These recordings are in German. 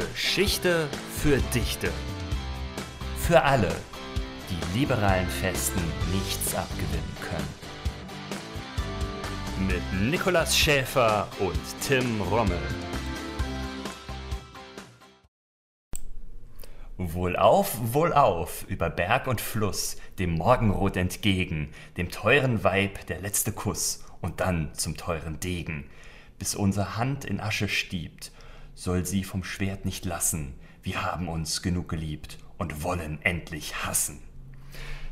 Geschichte für Dichte. Für alle, die liberalen Festen nichts abgewinnen können. Mit Nikolas Schäfer und Tim Rommel. Wohlauf, wohlauf, über Berg und Fluss, dem Morgenrot entgegen, dem teuren Weib der letzte Kuss und dann zum teuren Degen, bis unsere Hand in Asche stiebt, soll sie vom Schwert nicht lassen, wir haben uns genug geliebt und wollen endlich hassen.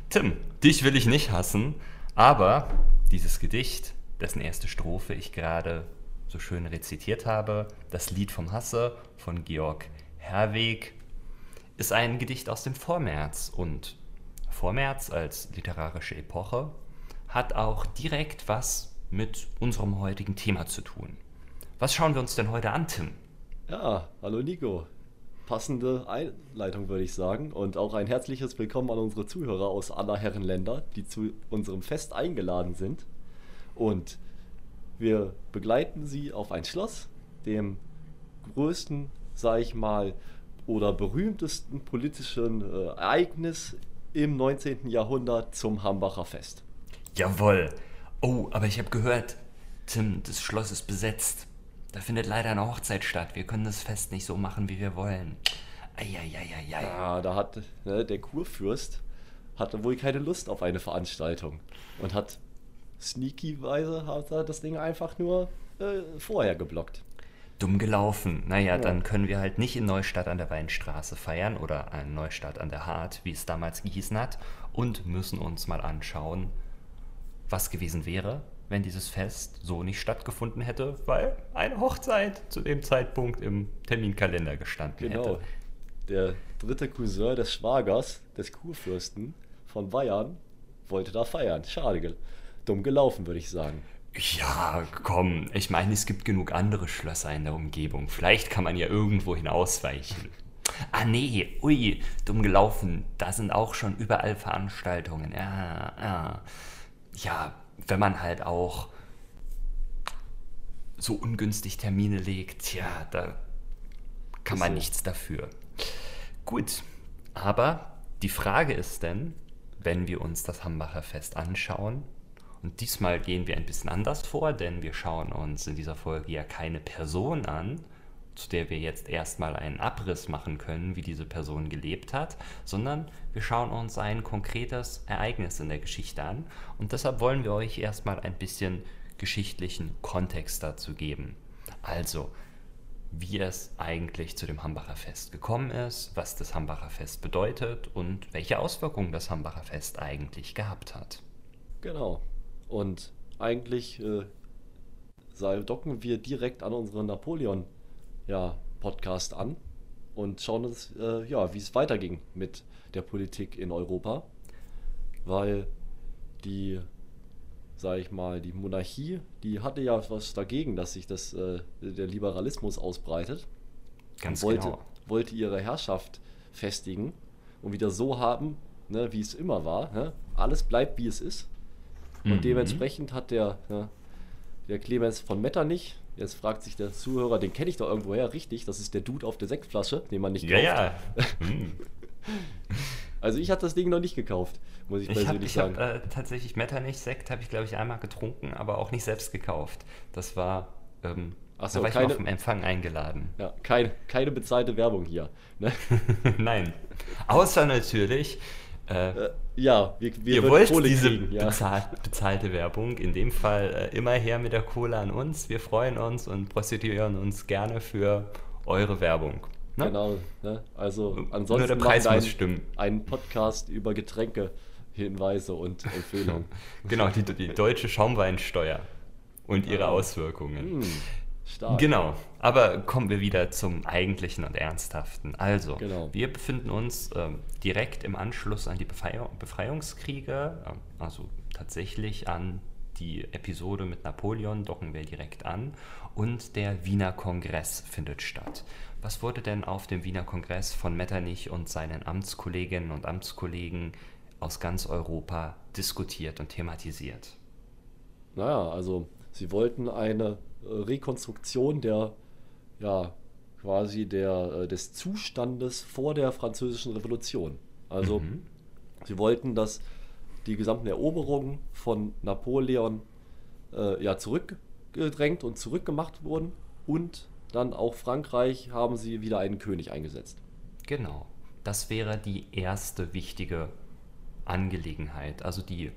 Tim, dich will ich nicht hassen, aber dieses Gedicht, dessen erste Strophe ich gerade so schön rezitiert habe, das Lied vom Hasse von Georg Herweg, ist ein Gedicht aus dem Vormärz und Vormärz als literarische Epoche hat auch direkt was mit unserem heutigen Thema zu tun. Was schauen wir uns denn heute an, Tim? Ja, hallo Nico. Passende Einleitung würde ich sagen und auch ein herzliches Willkommen an unsere Zuhörer aus aller Herren Länder, die zu unserem Fest eingeladen sind. Und wir begleiten sie auf ein Schloss, dem größten, sag ich mal, oder berühmtesten politischen äh, Ereignis im 19. Jahrhundert zum Hambacher Fest. Jawohl. Oh, aber ich habe gehört, Tim, das Schloss ist besetzt. Da findet leider eine Hochzeit statt. Wir können das Fest nicht so machen, wie wir wollen. Eieieiei. Ja, da hat ne, der Kurfürst hatte wohl keine Lust auf eine Veranstaltung und hat sneakyweise hat er das Ding einfach nur äh, vorher geblockt dumm gelaufen. Naja, ja. dann können wir halt nicht in Neustadt an der Weinstraße feiern oder in Neustadt an der Hart, wie es damals gehießen hat, und müssen uns mal anschauen, was gewesen wäre, wenn dieses Fest so nicht stattgefunden hätte, weil eine Hochzeit zu dem Zeitpunkt im Terminkalender gestanden genau. hätte. Der dritte Cousin des Schwagers, des Kurfürsten von Bayern, wollte da feiern. Schade, dumm gelaufen, würde ich sagen. Ja, komm, ich meine, es gibt genug andere Schlösser in der Umgebung. Vielleicht kann man ja irgendwo hinausweichen. Ah nee, ui, dumm gelaufen. Da sind auch schon überall Veranstaltungen. Ja, ja. Ja, wenn man halt auch so ungünstig Termine legt, ja, da kann man so. nichts dafür. Gut, aber die Frage ist denn, wenn wir uns das Hambacher Fest anschauen, und diesmal gehen wir ein bisschen anders vor, denn wir schauen uns in dieser Folge ja keine Person an, zu der wir jetzt erstmal einen Abriss machen können, wie diese Person gelebt hat, sondern wir schauen uns ein konkretes Ereignis in der Geschichte an. Und deshalb wollen wir euch erstmal ein bisschen geschichtlichen Kontext dazu geben. Also, wie es eigentlich zu dem Hambacher Fest gekommen ist, was das Hambacher Fest bedeutet und welche Auswirkungen das Hambacher Fest eigentlich gehabt hat. Genau. Und eigentlich äh, docken wir direkt an unseren Napoleon ja, Podcast an und schauen uns, äh, ja, wie es weiterging mit der Politik in Europa. Weil die, sage ich mal, die Monarchie, die hatte ja was dagegen, dass sich das, äh, der Liberalismus ausbreitet. Ganz wollte, genau. wollte ihre Herrschaft festigen und wieder so haben, ne, wie es immer war. Ne? Alles bleibt, wie es ist. Und mhm. dementsprechend hat der, ja, der Clemens von Metternich, jetzt fragt sich der Zuhörer, den kenne ich doch irgendwoher, richtig, das ist der Dude auf der Sektflasche, den man nicht kauft. Ja, ja. Mhm. Also ich hatte das Ding noch nicht gekauft, muss ich, ich persönlich hab, sagen. Ich habe äh, tatsächlich Metternich-Sekt, habe ich glaube ich einmal getrunken, aber auch nicht selbst gekauft. Das war, ähm, Ach so, da war keine, ich auf dem Empfang eingeladen. Ja, keine, keine bezahlte Werbung hier. Ne? Nein. Außer natürlich, äh, äh, ja, wir, wir ihr wollt Kohle diese kriegen, ja. bezahl bezahlte Werbung. In dem Fall äh, immer her mit der Kohle an uns. Wir freuen uns und prostituieren uns gerne für eure Werbung. Ne? Genau. Ne? Also ansonsten Nur der Preis muss stimmen. Einen Podcast über Getränke, Hinweise und Empfehlungen. genau, die, die deutsche Schaumweinsteuer und ihre oh. Auswirkungen. Mm. Stark. Genau, aber kommen wir wieder zum Eigentlichen und Ernsthaften. Also, genau. wir befinden uns ähm, direkt im Anschluss an die Befreiung, Befreiungskriege, äh, also tatsächlich an die Episode mit Napoleon docken wir direkt an und der Wiener Kongress findet statt. Was wurde denn auf dem Wiener Kongress von Metternich und seinen Amtskolleginnen und Amtskollegen aus ganz Europa diskutiert und thematisiert? Naja, also sie wollten eine Rekonstruktion der ja, quasi der, äh, des Zustandes vor der Französischen Revolution. Also mhm. sie wollten, dass die gesamten Eroberungen von Napoleon äh, ja, zurückgedrängt und zurückgemacht wurden und dann auch Frankreich haben sie wieder einen König eingesetzt. Genau. Das wäre die erste wichtige Angelegenheit, also die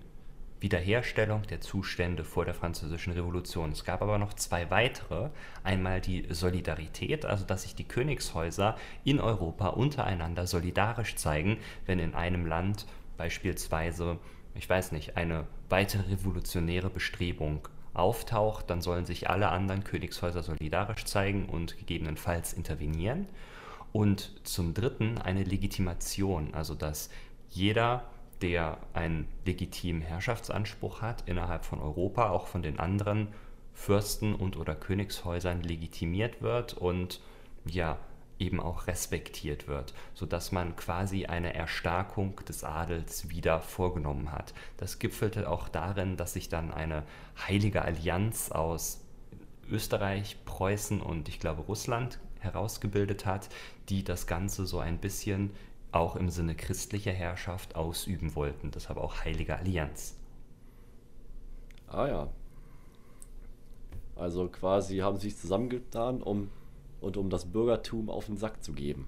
Wiederherstellung der Zustände vor der Französischen Revolution. Es gab aber noch zwei weitere. Einmal die Solidarität, also dass sich die Königshäuser in Europa untereinander solidarisch zeigen, wenn in einem Land beispielsweise, ich weiß nicht, eine weitere revolutionäre Bestrebung auftaucht, dann sollen sich alle anderen Königshäuser solidarisch zeigen und gegebenenfalls intervenieren. Und zum Dritten eine Legitimation, also dass jeder, der einen legitimen Herrschaftsanspruch hat innerhalb von Europa, auch von den anderen Fürsten und oder Königshäusern legitimiert wird und ja eben auch respektiert wird, sodass man quasi eine Erstarkung des Adels wieder vorgenommen hat. Das gipfelte auch darin, dass sich dann eine heilige Allianz aus Österreich, Preußen und ich glaube Russland herausgebildet hat, die das Ganze so ein bisschen auch im Sinne christlicher Herrschaft ausüben wollten. Deshalb auch heilige Allianz. Ah ja. Also quasi haben sie sich zusammengetan, um und um das Bürgertum auf den Sack zu geben.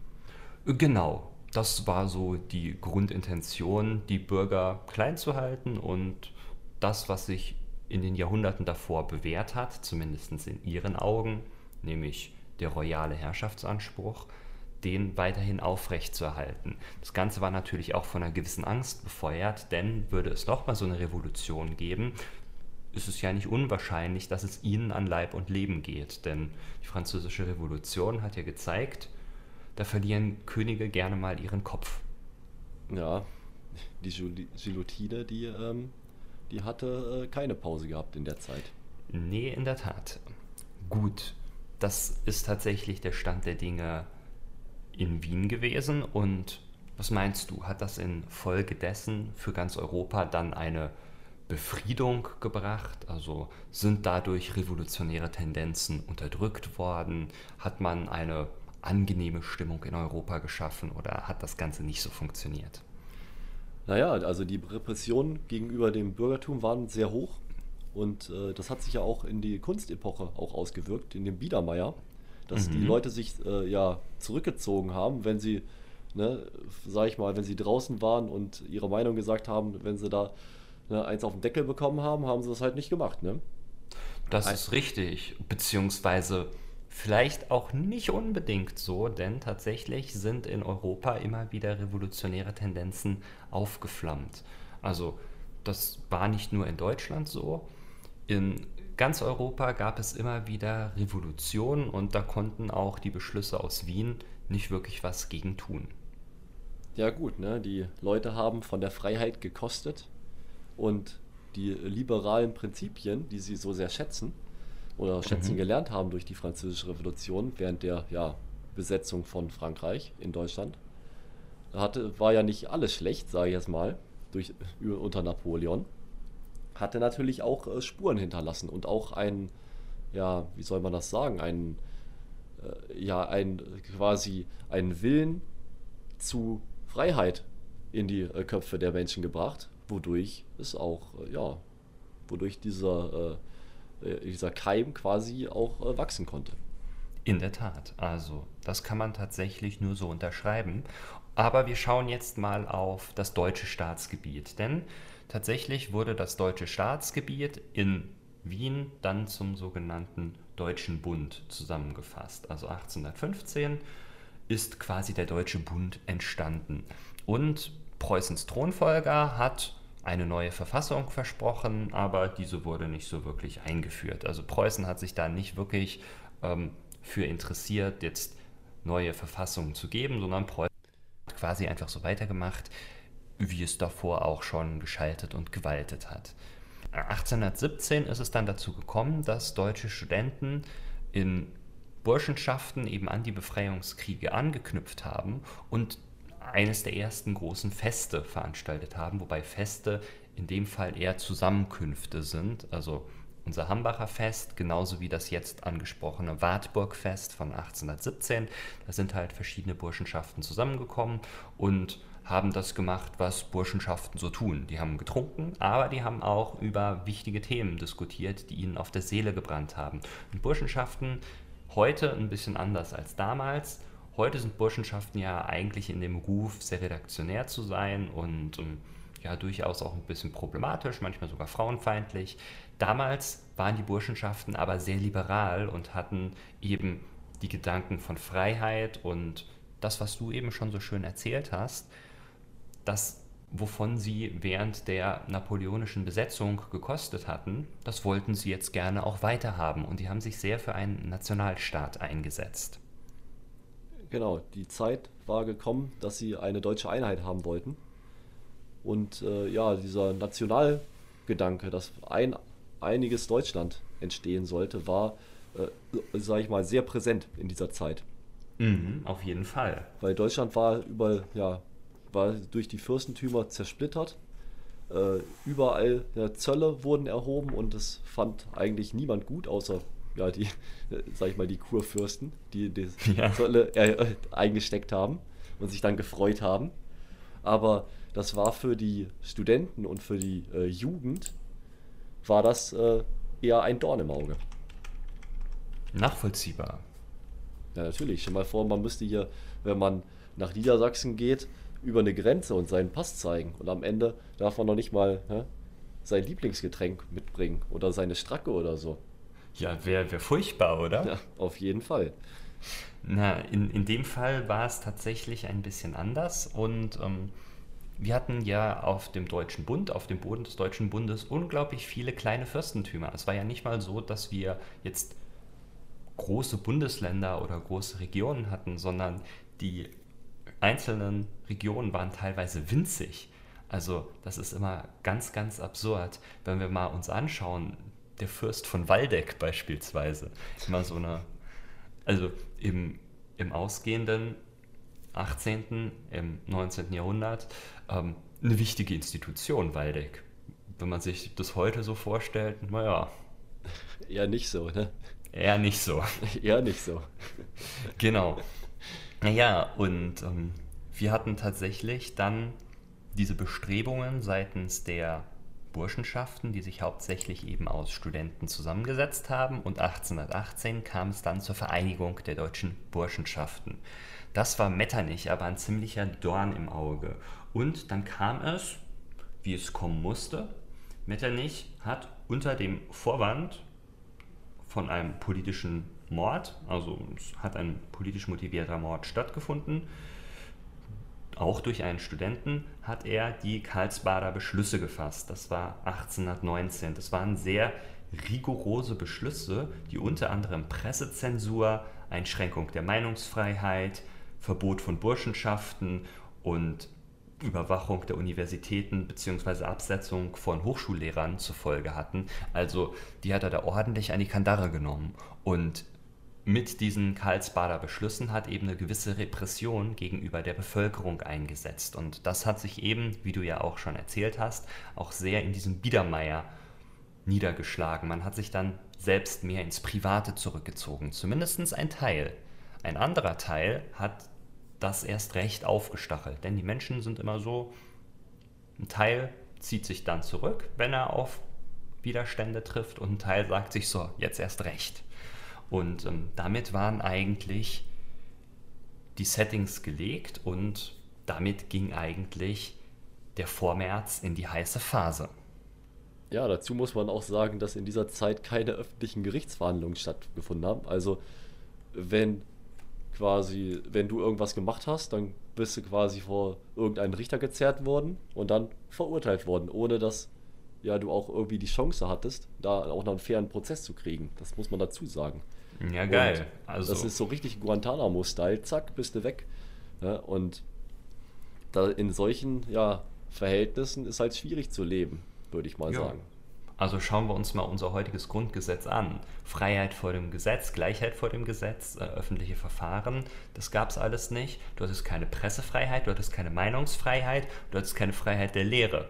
Genau, das war so die Grundintention, die Bürger klein zu halten und das, was sich in den Jahrhunderten davor bewährt hat, zumindest in ihren Augen, nämlich der royale Herrschaftsanspruch, den weiterhin aufrechtzuerhalten. Das Ganze war natürlich auch von einer gewissen Angst befeuert, denn würde es nochmal so eine Revolution geben, ist es ja nicht unwahrscheinlich, dass es ihnen an Leib und Leben geht. Denn die Französische Revolution hat ja gezeigt, da verlieren Könige gerne mal ihren Kopf. Ja, die Guillotine, die, ähm, die hatte äh, keine Pause gehabt in der Zeit. Nee, in der Tat. Gut, das ist tatsächlich der Stand der Dinge in Wien gewesen. Und was meinst du, hat das infolgedessen für ganz Europa dann eine Befriedung gebracht? Also sind dadurch revolutionäre Tendenzen unterdrückt worden? Hat man eine angenehme Stimmung in Europa geschaffen oder hat das Ganze nicht so funktioniert? Naja, also die Repressionen gegenüber dem Bürgertum waren sehr hoch und äh, das hat sich ja auch in die Kunstepoche auch ausgewirkt, in dem Biedermeier, dass mhm. die Leute sich äh, ja zurückgezogen haben, wenn sie, ne, sag ich mal, wenn sie draußen waren und ihre Meinung gesagt haben, wenn sie da ne, eins auf den Deckel bekommen haben, haben sie das halt nicht gemacht. Ne? Das ist richtig, beziehungsweise vielleicht auch nicht unbedingt so, denn tatsächlich sind in Europa immer wieder revolutionäre Tendenzen aufgeflammt. Also das war nicht nur in Deutschland so. In ganz Europa gab es immer wieder Revolutionen und da konnten auch die Beschlüsse aus Wien nicht wirklich was gegen tun. Ja gut, ne? die Leute haben von der Freiheit gekostet und die liberalen Prinzipien, die sie so sehr schätzen oder schätzen mhm. gelernt haben durch die Französische Revolution während der ja, Besetzung von Frankreich in Deutschland, hatte, war ja nicht alles schlecht, sage ich jetzt mal, durch, unter Napoleon, hatte natürlich auch äh, Spuren hinterlassen und auch ein, ja, wie soll man das sagen, ein, äh, ja, ein quasi einen Willen zu Freiheit in die äh, Köpfe der Menschen gebracht, wodurch es auch, äh, ja, wodurch dieser, äh, äh, dieser Keim quasi auch wachsen konnte. In der Tat, also das kann man tatsächlich nur so unterschreiben. Aber wir schauen jetzt mal auf das deutsche Staatsgebiet, denn tatsächlich wurde das deutsche Staatsgebiet in Wien dann zum sogenannten Deutschen Bund zusammengefasst. Also 1815 ist quasi der Deutsche Bund entstanden. Und Preußens Thronfolger hat eine neue Verfassung versprochen, aber diese wurde nicht so wirklich eingeführt. Also Preußen hat sich da nicht wirklich ähm, für interessiert, jetzt neue Verfassungen zu geben, sondern Preußen hat quasi einfach so weitergemacht, wie es davor auch schon geschaltet und gewaltet hat. 1817 ist es dann dazu gekommen, dass deutsche Studenten in Burschenschaften eben an die Befreiungskriege angeknüpft haben und eines der ersten großen Feste veranstaltet haben, wobei Feste in dem Fall eher Zusammenkünfte sind. Also unser Hambacher Fest, genauso wie das jetzt angesprochene Wartburgfest von 1817. Da sind halt verschiedene Burschenschaften zusammengekommen und haben das gemacht, was Burschenschaften so tun. Die haben getrunken, aber die haben auch über wichtige Themen diskutiert, die ihnen auf der Seele gebrannt haben. Und Burschenschaften heute ein bisschen anders als damals. Heute sind Burschenschaften ja eigentlich in dem Ruf, sehr redaktionär zu sein und ähm, ja durchaus auch ein bisschen problematisch, manchmal sogar frauenfeindlich. Damals waren die Burschenschaften aber sehr liberal und hatten eben die Gedanken von Freiheit und das, was du eben schon so schön erzählt hast, das, wovon sie während der napoleonischen Besetzung gekostet hatten, das wollten sie jetzt gerne auch weiterhaben und die haben sich sehr für einen Nationalstaat eingesetzt. Genau, die Zeit war gekommen, dass sie eine deutsche Einheit haben wollten. Und äh, ja, dieser Nationalgedanke, dass ein einiges Deutschland entstehen sollte, war, äh, sage ich mal, sehr präsent in dieser Zeit. Mhm, auf jeden Fall. Weil Deutschland war über, ja, war durch die Fürstentümer zersplittert. Äh, überall ja, Zölle wurden erhoben und das fand eigentlich niemand gut, außer ja, die, äh, sag ich mal, die Kurfürsten, die die ja. Zölle äh, eingesteckt haben und sich dann gefreut haben. Aber das war für die Studenten und für die äh, Jugend war das äh, eher ein Dorn im Auge. Nachvollziehbar. Ja, natürlich. Stell mal vor, man müsste hier, wenn man nach Niedersachsen geht, über eine Grenze und seinen Pass zeigen. Und am Ende darf man noch nicht mal hä, sein Lieblingsgetränk mitbringen oder seine Stracke oder so. Ja, wäre wär furchtbar, oder? Ja, auf jeden Fall. Na, in, in dem Fall war es tatsächlich ein bisschen anders und ähm, wir hatten ja auf dem Deutschen Bund, auf dem Boden des Deutschen Bundes unglaublich viele kleine Fürstentümer. Es war ja nicht mal so, dass wir jetzt große Bundesländer oder große Regionen hatten, sondern die einzelnen Regionen waren teilweise winzig. Also das ist immer ganz, ganz absurd, wenn wir mal uns anschauen, der Fürst von Waldeck beispielsweise, immer so eine, also im, im ausgehenden 18., im 19. Jahrhundert ähm, eine wichtige Institution, Waldeck. Wenn man sich das heute so vorstellt, naja. Eher nicht so, ne? Eher nicht so. Eher nicht so. Genau. Naja, und ähm, wir hatten tatsächlich dann diese Bestrebungen seitens der Burschenschaften, die sich hauptsächlich eben aus Studenten zusammengesetzt haben. Und 1818 kam es dann zur Vereinigung der deutschen Burschenschaften. Das war Metternich aber ein ziemlicher Dorn im Auge. Und dann kam es, wie es kommen musste. Metternich hat unter dem Vorwand von einem politischen Mord, also es hat ein politisch motivierter Mord stattgefunden, auch durch einen Studenten, hat er die Karlsbader Beschlüsse gefasst. Das war 1819. Das waren sehr rigorose Beschlüsse, die unter anderem Pressezensur, Einschränkung der Meinungsfreiheit, Verbot von Burschenschaften und Überwachung der Universitäten bzw. Absetzung von Hochschullehrern zur Folge hatten. Also die hat er da ordentlich an die Kandare genommen. Und mit diesen Karlsbader Beschlüssen hat eben eine gewisse Repression gegenüber der Bevölkerung eingesetzt. Und das hat sich eben, wie du ja auch schon erzählt hast, auch sehr in diesem Biedermeier niedergeschlagen. Man hat sich dann selbst mehr ins Private zurückgezogen, zumindest ein Teil. Ein anderer Teil hat das erst recht aufgestachelt. Denn die Menschen sind immer so, ein Teil zieht sich dann zurück, wenn er auf Widerstände trifft und ein Teil sagt sich so, jetzt erst recht. Und ähm, damit waren eigentlich die Settings gelegt und damit ging eigentlich der Vormärz in die heiße Phase. Ja, dazu muss man auch sagen, dass in dieser Zeit keine öffentlichen Gerichtsverhandlungen stattgefunden haben. Also wenn quasi, wenn du irgendwas gemacht hast, dann bist du quasi vor irgendeinen Richter gezerrt worden und dann verurteilt worden, ohne dass ja du auch irgendwie die Chance hattest, da auch noch einen fairen Prozess zu kriegen. Das muss man dazu sagen. Ja, geil. also. Das ist so richtig Guantanamo-Style, zack, bist du weg. Ja, und da in solchen ja, Verhältnissen ist halt schwierig zu leben, würde ich mal ja. sagen. Also schauen wir uns mal unser heutiges Grundgesetz an. Freiheit vor dem Gesetz, Gleichheit vor dem Gesetz, äh, öffentliche Verfahren, das gab es alles nicht. Du hattest keine Pressefreiheit, du hattest keine Meinungsfreiheit, du hattest keine Freiheit der Lehre.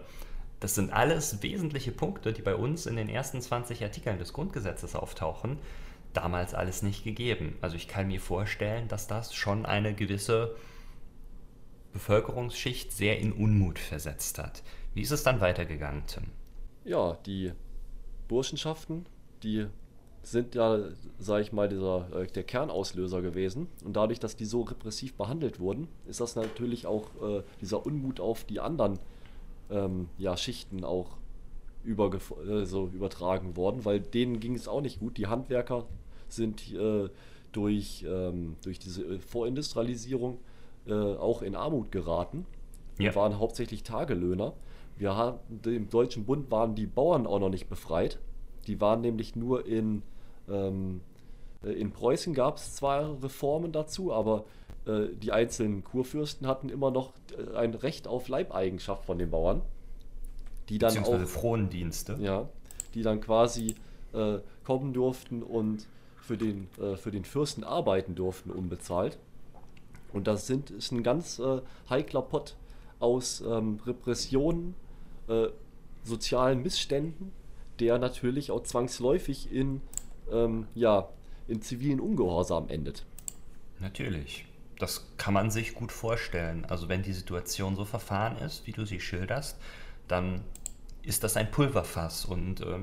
Das sind alles wesentliche Punkte, die bei uns in den ersten 20 Artikeln des Grundgesetzes auftauchen. Damals alles nicht gegeben. Also ich kann mir vorstellen, dass das schon eine gewisse Bevölkerungsschicht sehr in Unmut versetzt hat. Wie ist es dann weitergegangen, Tim? Ja, die Burschenschaften, die sind ja, sage ich mal, dieser, äh, der Kernauslöser gewesen. Und dadurch, dass die so repressiv behandelt wurden, ist das natürlich auch äh, dieser Unmut auf die anderen ähm, ja, Schichten auch äh, so übertragen worden, weil denen ging es auch nicht gut. Die Handwerker sind äh, durch, ähm, durch diese äh, Vorindustrialisierung äh, auch in Armut geraten. Ja. waren hauptsächlich Tagelöhner. Wir haben, im Deutschen Bund waren die Bauern auch noch nicht befreit. Die waren nämlich nur in ähm, äh, in Preußen gab es zwar Reformen dazu, aber äh, die einzelnen Kurfürsten hatten immer noch äh, ein Recht auf Leibeigenschaft von den Bauern, die dann auch Frondienste, ja, die dann quasi äh, kommen durften und für den äh, für den Fürsten arbeiten durften unbezahlt. Und das sind, ist ein ganz äh, heikler Pott aus ähm, Repressionen, sozialen Missständen, der natürlich auch zwangsläufig in ähm, ja, in zivilen Ungehorsam endet. Natürlich. Das kann man sich gut vorstellen. Also wenn die Situation so verfahren ist, wie du sie schilderst, dann ist das ein Pulverfass. Und äh,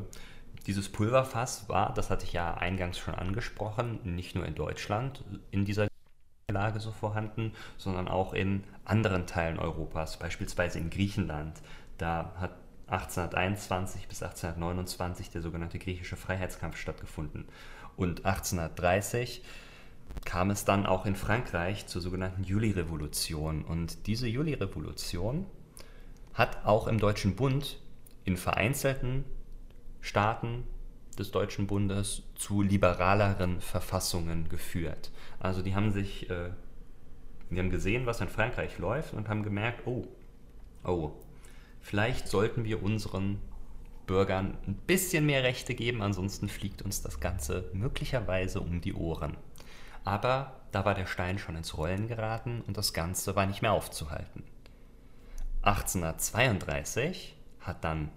dieses Pulverfass war, das hatte ich ja eingangs schon angesprochen, nicht nur in Deutschland in dieser Lage so vorhanden, sondern auch in anderen Teilen Europas, beispielsweise in Griechenland. Da hat 1821 bis 1829 der sogenannte griechische Freiheitskampf stattgefunden. Und 1830 kam es dann auch in Frankreich zur sogenannten Juli-Revolution. Und diese Juli-Revolution hat auch im Deutschen Bund in vereinzelten Staaten des Deutschen Bundes zu liberaleren Verfassungen geführt. Also die haben sich, äh, die haben gesehen, was in Frankreich läuft und haben gemerkt, oh, oh, vielleicht sollten wir unseren Bürgern ein bisschen mehr Rechte geben, ansonsten fliegt uns das Ganze möglicherweise um die Ohren. Aber da war der Stein schon ins Rollen geraten und das Ganze war nicht mehr aufzuhalten. 1832 hat dann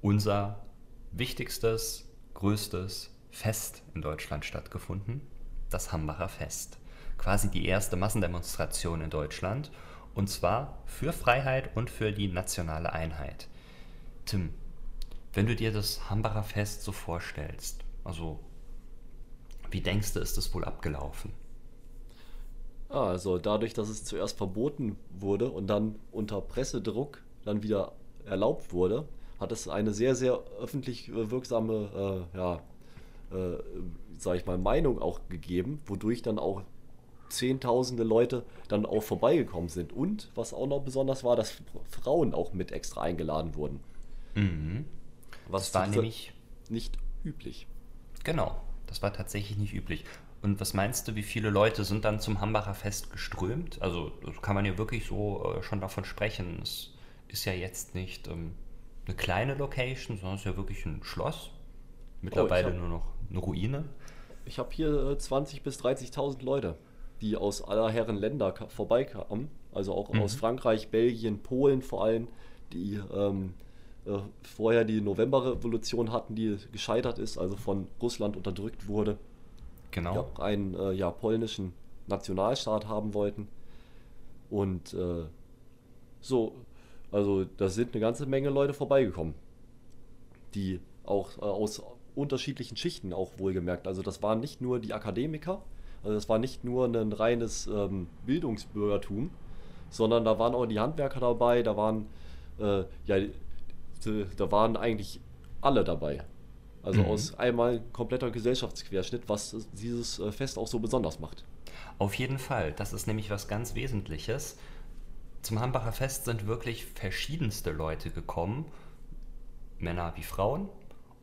unser wichtigstes, größtes Fest in Deutschland stattgefunden, das Hambacher Fest. Quasi die erste Massendemonstration in Deutschland und zwar für Freiheit und für die nationale Einheit. Tim, wenn du dir das Hambacher Fest so vorstellst, also wie denkst du, ist das wohl abgelaufen? Ah, also dadurch, dass es zuerst verboten wurde und dann unter Pressedruck dann wieder erlaubt wurde, hat es eine sehr, sehr öffentlich wirksame, äh, ja, äh, sag ich mal, Meinung auch gegeben, wodurch dann auch zehntausende Leute dann auch vorbeigekommen sind. Und was auch noch besonders war, dass Frauen auch mit extra eingeladen wurden. Mhm. Was war nämlich nicht üblich. Genau, das war tatsächlich nicht üblich. Und was meinst du, wie viele Leute sind dann zum Hambacher Fest geströmt? Also kann man ja wirklich so äh, schon davon sprechen. Es ist ja jetzt nicht ähm, eine kleine Location, sondern es ist ja wirklich ein Schloss. Mittlerweile oh, hab, nur noch eine Ruine. Ich habe hier 20.000 äh, bis 30.000 Leute die aus aller Herren Länder vorbeikamen, also auch mhm. aus Frankreich, Belgien, Polen vor allem, die ähm, äh, vorher die Novemberrevolution hatten, die gescheitert ist, also von Russland unterdrückt wurde. Genau. Die auch einen äh, ja, polnischen Nationalstaat haben wollten. Und äh, so, also da sind eine ganze Menge Leute vorbeigekommen, die auch äh, aus unterschiedlichen Schichten auch wohlgemerkt. Also das waren nicht nur die Akademiker, also das war nicht nur ein reines ähm, Bildungsbürgertum, sondern da waren auch die Handwerker dabei, da waren äh, ja, da waren eigentlich alle dabei. Also mhm. aus einmal kompletter Gesellschaftsquerschnitt, was dieses äh, Fest auch so besonders macht. Auf jeden Fall, das ist nämlich was ganz Wesentliches. Zum Hambacher Fest sind wirklich verschiedenste Leute gekommen, Männer wie Frauen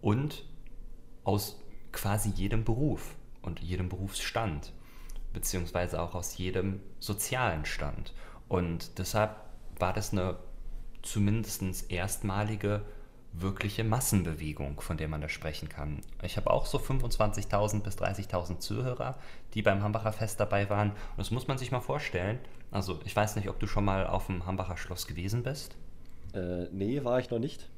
und aus quasi jedem Beruf und jedem Berufsstand, beziehungsweise auch aus jedem sozialen Stand. Und deshalb war das eine zumindest erstmalige wirkliche Massenbewegung, von der man da sprechen kann. Ich habe auch so 25.000 bis 30.000 Zuhörer, die beim Hambacher Fest dabei waren. Und das muss man sich mal vorstellen. Also ich weiß nicht, ob du schon mal auf dem Hambacher Schloss gewesen bist. Äh, nee, war ich noch nicht.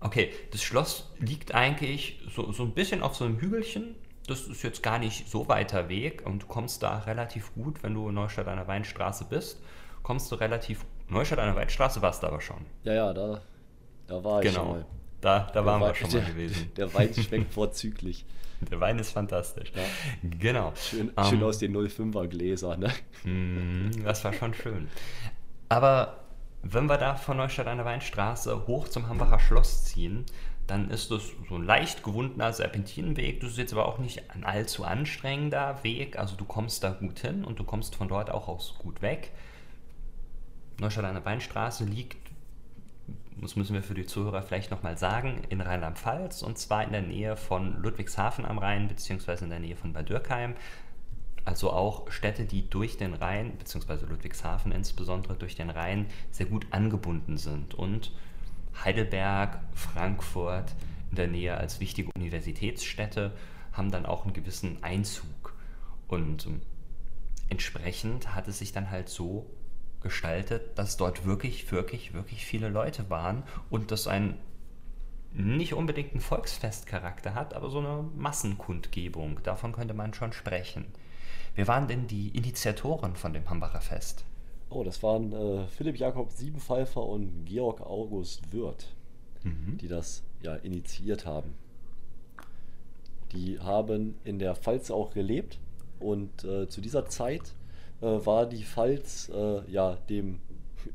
Okay, das Schloss liegt eigentlich so, so ein bisschen auf so einem Hügelchen. Das ist jetzt gar nicht so weiter Weg und du kommst da relativ gut, wenn du in Neustadt an der Weinstraße bist, kommst du relativ. Neustadt an der Weinstraße warst du aber schon. Ja, ja, da, da war ich Genau. schon mal. Da, da waren Der wir schon Wein- mal gewesen. Der Wein schmeckt vorzüglich. Der Wein ist fantastisch. Ja. Genau. Schön, Ähm, schön aus den 05er Gläsern, ne? Mm, Das war schon schön. Aber wenn wir da von Neustadt an der Weinstraße hoch zum Hambacher Schloss ziehen, dann ist das so ein leicht gewundener Serpentinenweg. Das ist jetzt aber auch nicht ein allzu anstrengender Weg. Also du kommst da gut hin und du kommst von dort auch aus gut weg. Neustadt an der Weinstraße liegt, das müssen wir für die Zuhörer vielleicht nochmal sagen, in Rheinland-Pfalz und zwar in der Nähe von Ludwigshafen am Rhein beziehungsweise in der Nähe von Bad Dürkheim. Also auch Städte, die durch den Rhein, beziehungsweise Ludwigshafen insbesondere durch den Rhein, sehr gut angebunden sind. Und Heidelberg, Frankfurt in der Nähe als wichtige Universitätsstädte haben dann auch einen gewissen Einzug. Und ähm, entsprechend hat es sich dann halt so gestaltet, dass dort wirklich, wirklich, wirklich viele Leute waren und das ein nicht unbedingt einen Volksfestcharakter hat, aber so eine Massenkundgebung. Davon könnte man schon sprechen. Wer waren denn die Initiatoren von dem Hambacher Fest? Oh, das waren äh, Philipp Jakob Siebenpfeifer und Georg August Wirth, die das ja initiiert haben. Die haben in der Pfalz auch gelebt und äh, zu dieser Zeit war die Pfalz äh, ja dem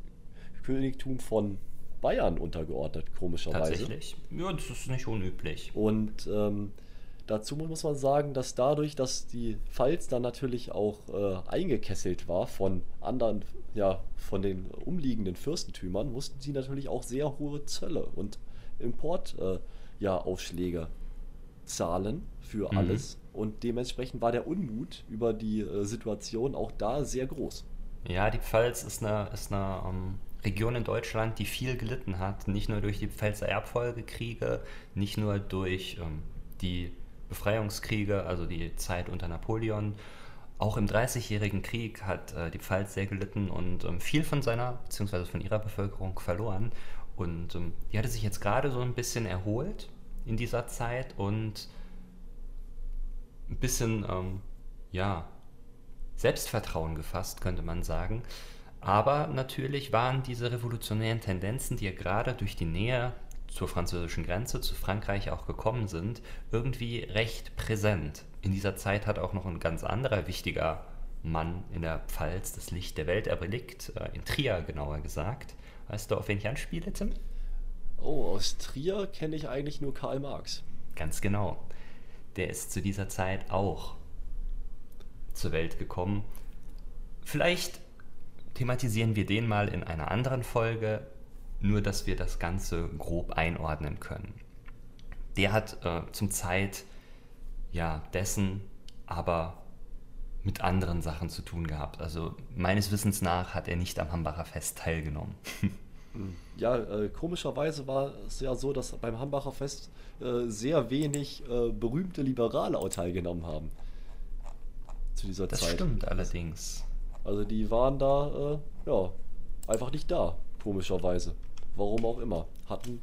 Königtum von Bayern untergeordnet, komischerweise. Tatsächlich? Ja, das ist nicht unüblich. Und ähm, dazu muss man sagen, dass dadurch, dass die Pfalz dann natürlich auch äh, eingekesselt war von anderen, ja, von den umliegenden Fürstentümern, mussten sie natürlich auch sehr hohe Zölle und Importaufschläge äh, ja, Aufschläge zahlen für Mhm. alles. Und dementsprechend war der Unmut über die äh, Situation auch da sehr groß. Ja, die Pfalz ist eine, ist eine ähm, Region in Deutschland, die viel gelitten hat. Nicht nur durch die Pfälzer Erbfolgekriege, nicht nur durch ähm, die Befreiungskriege, also die Zeit unter Napoleon. Auch im Dreißigjährigen Krieg hat äh, die Pfalz sehr gelitten und ähm, viel von seiner bzw. von ihrer Bevölkerung verloren. Und ähm, die hatte sich jetzt gerade so ein bisschen erholt in dieser Zeit und ein bisschen, ähm, ja, Selbstvertrauen gefasst, könnte man sagen. Aber natürlich waren diese revolutionären Tendenzen, die ja gerade durch die Nähe zur französischen Grenze, zu Frankreich auch gekommen sind, irgendwie recht präsent. In dieser Zeit hat auch noch ein ganz anderer wichtiger Mann in der Pfalz das Licht der Welt erblickt, äh, in Trier genauer gesagt. Weißt du, auf wen ich anspiele, Tim? Oh, aus Trier kenne ich eigentlich nur Karl Marx. Ganz genau. Der ist zu dieser Zeit auch zur Welt gekommen. Vielleicht thematisieren wir den mal in einer anderen Folge, nur dass wir das Ganze grob einordnen können. Der hat äh, zum Zeit ja dessen aber mit anderen Sachen zu tun gehabt. Also meines Wissens nach hat er nicht am Hambacher Fest teilgenommen. Ja, äh, komischerweise war es ja so, dass beim Hambacher Fest äh, sehr wenig äh, berühmte Liberale auch teilgenommen haben. Zu dieser Das Zeit. stimmt allerdings. Also die waren da, äh, ja, einfach nicht da, komischerweise. Warum auch immer. Hatten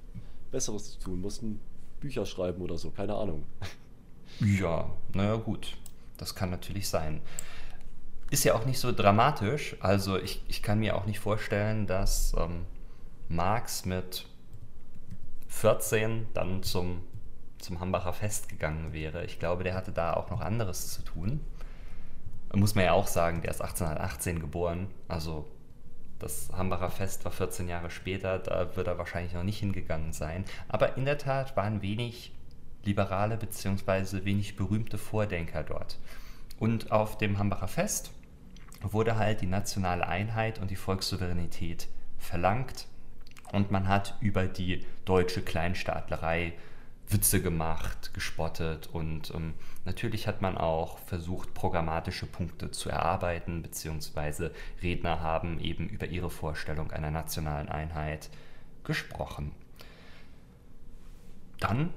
Besseres zu tun, mussten Bücher schreiben oder so, keine Ahnung. Ja, naja gut, das kann natürlich sein. Ist ja auch nicht so dramatisch. Also ich, ich kann mir auch nicht vorstellen, dass ähm, Marx mit 14 dann zum, zum Hambacher Fest gegangen wäre. Ich glaube, der hatte da auch noch anderes zu tun. Muss man ja auch sagen, der ist 1818 geboren. Also das Hambacher Fest war 14 Jahre später, da wird er wahrscheinlich noch nicht hingegangen sein. Aber in der Tat waren wenig Liberale bzw. wenig berühmte Vordenker dort. Und auf dem Hambacher Fest wurde halt die nationale Einheit und die Volkssouveränität verlangt. Und man hat über die deutsche Kleinstaatlerei Witze gemacht, gespottet und ähm, natürlich hat man auch versucht, programmatische Punkte zu erarbeiten, beziehungsweise Redner haben eben über ihre Vorstellung einer nationalen Einheit gesprochen. Dann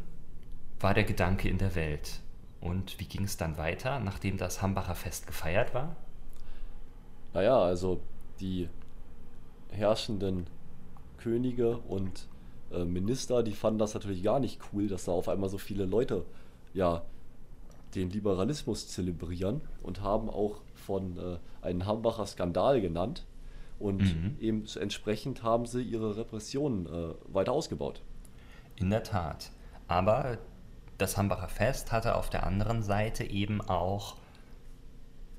war der Gedanke in der Welt. Und wie ging es dann weiter, nachdem das Hambacher Fest gefeiert war? Naja, also die herrschenden Könige und äh, Minister, die fanden das natürlich gar nicht cool, dass da auf einmal so viele Leute ja den Liberalismus zelebrieren und haben auch von äh, einen Hambacher Skandal genannt. Und mhm. eben entsprechend haben sie ihre Repressionen äh, weiter ausgebaut. In der Tat. Aber das Hambacher Fest hatte auf der anderen Seite eben auch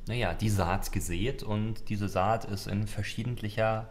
naja, die Saat gesät und diese Saat ist in verschiedentlicher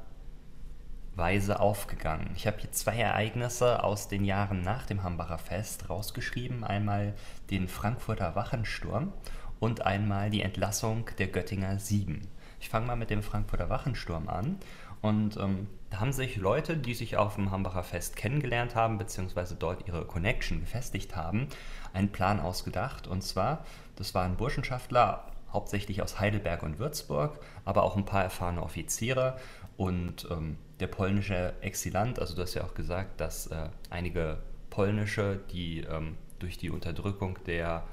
Weise aufgegangen. Ich habe hier zwei Ereignisse aus den Jahren nach dem Hambacher Fest rausgeschrieben. Einmal den Frankfurter Wachensturm und einmal die Entlassung der Göttinger Sieben. Ich fange mal mit dem Frankfurter Wachensturm an. Und ähm, da haben sich Leute, die sich auf dem Hambacher Fest kennengelernt haben, beziehungsweise dort ihre Connection gefestigt haben, einen Plan ausgedacht. Und zwar, das waren Burschenschaftler, hauptsächlich aus Heidelberg und Würzburg, aber auch ein paar erfahrene Offiziere und ähm, der polnische Exilant. Also du hast ja auch gesagt, dass äh, einige polnische, die ähm, durch die Unterdrückung der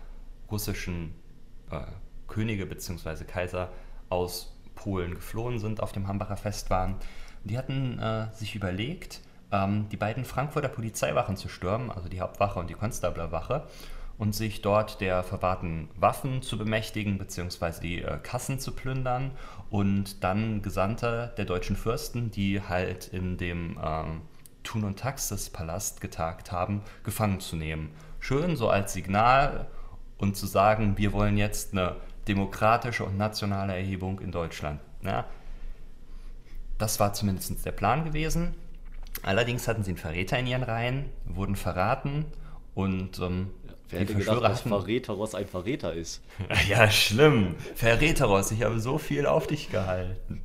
russischen äh, Könige bzw. Kaiser aus Polen geflohen sind, auf dem Hambacher Fest waren. Die hatten äh, sich überlegt, ähm, die beiden Frankfurter Polizeiwachen zu stürmen, also die Hauptwache und die Konstablerwache, und sich dort der verwahrten Waffen zu bemächtigen bzw. die äh, Kassen zu plündern und dann Gesandte der deutschen Fürsten, die halt in dem ähm, Thun- und Taxis-Palast getagt haben, gefangen zu nehmen. Schön so als Signal und zu sagen, wir wollen jetzt eine demokratische und nationale Erhebung in Deutschland. Ja, das war zumindest der Plan gewesen. Allerdings hatten sie einen Verräter in ihren Reihen, wurden verraten und ähm, Wer hätte gedacht, dass Verräteros ein Verräter ist? Ja, schlimm. Verräteros, ich habe so viel auf dich gehalten.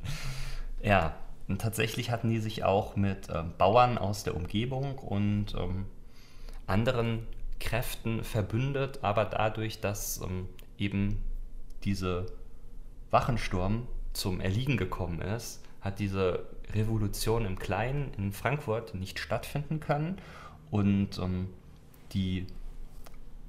Ja, und tatsächlich hatten die sich auch mit ähm, Bauern aus der Umgebung und ähm, anderen Kräften verbündet, aber dadurch, dass ähm, eben diese Wachensturm zum Erliegen gekommen ist, hat diese Revolution im Kleinen in Frankfurt nicht stattfinden können und ähm, die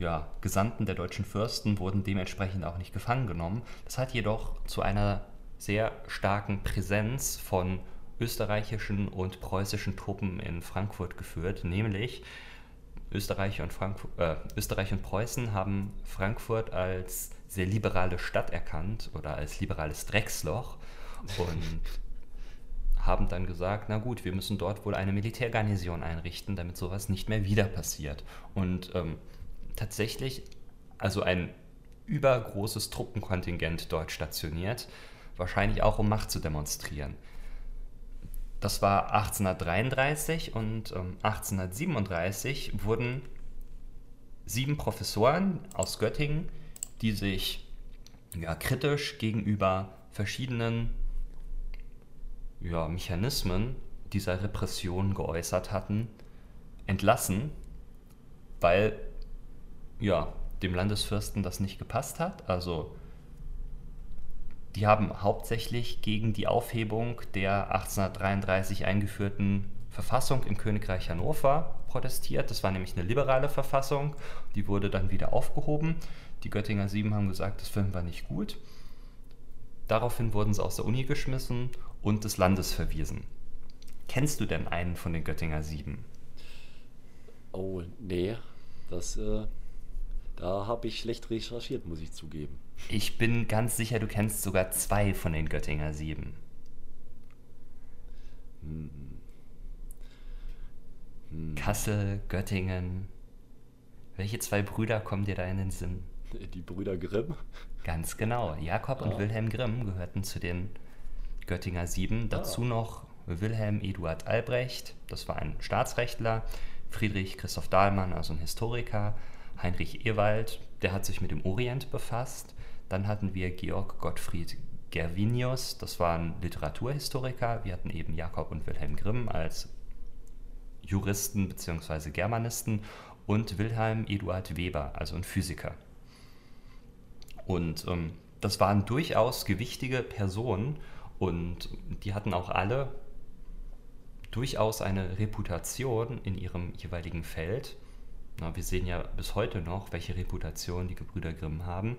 ja, Gesandten der deutschen Fürsten wurden dementsprechend auch nicht gefangen genommen. Das hat jedoch zu einer sehr starken Präsenz von österreichischen und preußischen Truppen in Frankfurt geführt, nämlich Österreich und, Frankfurt, äh, Österreich und Preußen haben Frankfurt als sehr liberale Stadt erkannt oder als liberales Drecksloch und haben dann gesagt, na gut, wir müssen dort wohl eine Militärgarnison einrichten, damit sowas nicht mehr wieder passiert. Und ähm, tatsächlich, also ein übergroßes Truppenkontingent dort stationiert, wahrscheinlich auch um Macht zu demonstrieren. Das war 1833 und ähm, 1837 wurden sieben Professoren aus Göttingen die sich ja, kritisch gegenüber verschiedenen ja, Mechanismen dieser Repression geäußert hatten, entlassen, weil ja, dem Landesfürsten das nicht gepasst hat. Also die haben hauptsächlich gegen die Aufhebung der 1833 eingeführten Verfassung im Königreich Hannover protestiert. Das war nämlich eine liberale Verfassung, die wurde dann wieder aufgehoben. Die Göttinger Sieben haben gesagt, das finden wir nicht gut. Daraufhin wurden sie aus der Uni geschmissen und des Landes verwiesen. Kennst du denn einen von den Göttinger Sieben? Oh, nee. Das, äh, da habe ich schlecht recherchiert, muss ich zugeben. Ich bin ganz sicher, du kennst sogar zwei von den Göttinger Sieben. Hm. Hm. Kassel, Göttingen. Welche zwei Brüder kommen dir da in den Sinn? Die Brüder Grimm. Ganz genau. Jakob ah. und Wilhelm Grimm gehörten zu den Göttinger Sieben. Dazu ah. noch Wilhelm Eduard Albrecht, das war ein Staatsrechtler. Friedrich Christoph Dahlmann, also ein Historiker. Heinrich Ewald, der hat sich mit dem Orient befasst. Dann hatten wir Georg Gottfried Gervinius, das war ein Literaturhistoriker. Wir hatten eben Jakob und Wilhelm Grimm als Juristen bzw. Germanisten und Wilhelm Eduard Weber, also ein Physiker. Und ähm, das waren durchaus gewichtige Personen und die hatten auch alle durchaus eine Reputation in ihrem jeweiligen Feld. Na, wir sehen ja bis heute noch, welche Reputation die Gebrüder Grimm haben.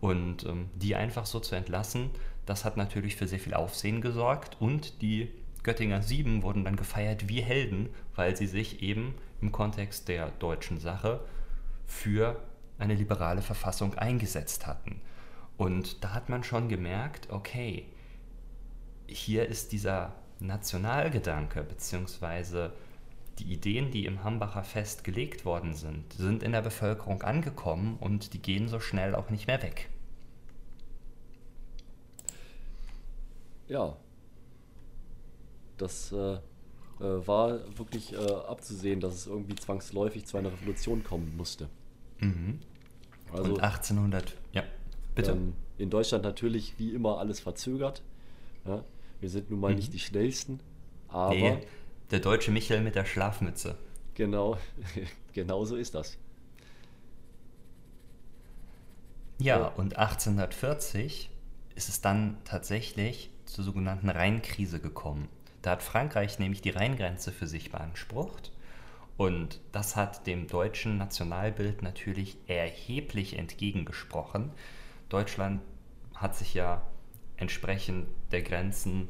Und ähm, die einfach so zu entlassen, das hat natürlich für sehr viel Aufsehen gesorgt und die Göttinger Sieben wurden dann gefeiert wie Helden, weil sie sich eben im Kontext der deutschen Sache für eine liberale Verfassung eingesetzt hatten. Und da hat man schon gemerkt, okay, hier ist dieser Nationalgedanke beziehungsweise die Ideen, die im Hambacher Fest gelegt worden sind, sind in der Bevölkerung angekommen und die gehen so schnell auch nicht mehr weg. Ja, das äh, äh, war wirklich äh, abzusehen, dass es irgendwie zwangsläufig zu einer Revolution kommen musste. Mhm. Also, und 1800, ja, bitte. Ähm, in Deutschland natürlich wie immer alles verzögert. Ja? Wir sind nun mal mhm. nicht die schnellsten, aber. Nee, der deutsche Michael mit der Schlafmütze. Genau, genau so ist das. Ja, ja, und 1840 ist es dann tatsächlich zur sogenannten Rheinkrise gekommen. Da hat Frankreich nämlich die Rheingrenze für sich beansprucht. Und das hat dem deutschen Nationalbild natürlich erheblich entgegengesprochen. Deutschland hat sich ja entsprechend der Grenzen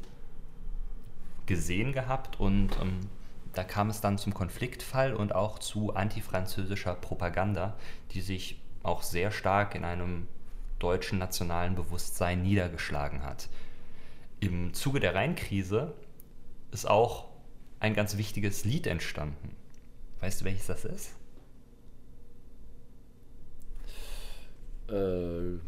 gesehen gehabt und ähm, da kam es dann zum Konfliktfall und auch zu antifranzösischer Propaganda, die sich auch sehr stark in einem deutschen nationalen Bewusstsein niedergeschlagen hat. Im Zuge der Rheinkrise ist auch ein ganz wichtiges Lied entstanden. Weißt du, welches das ist? Äh,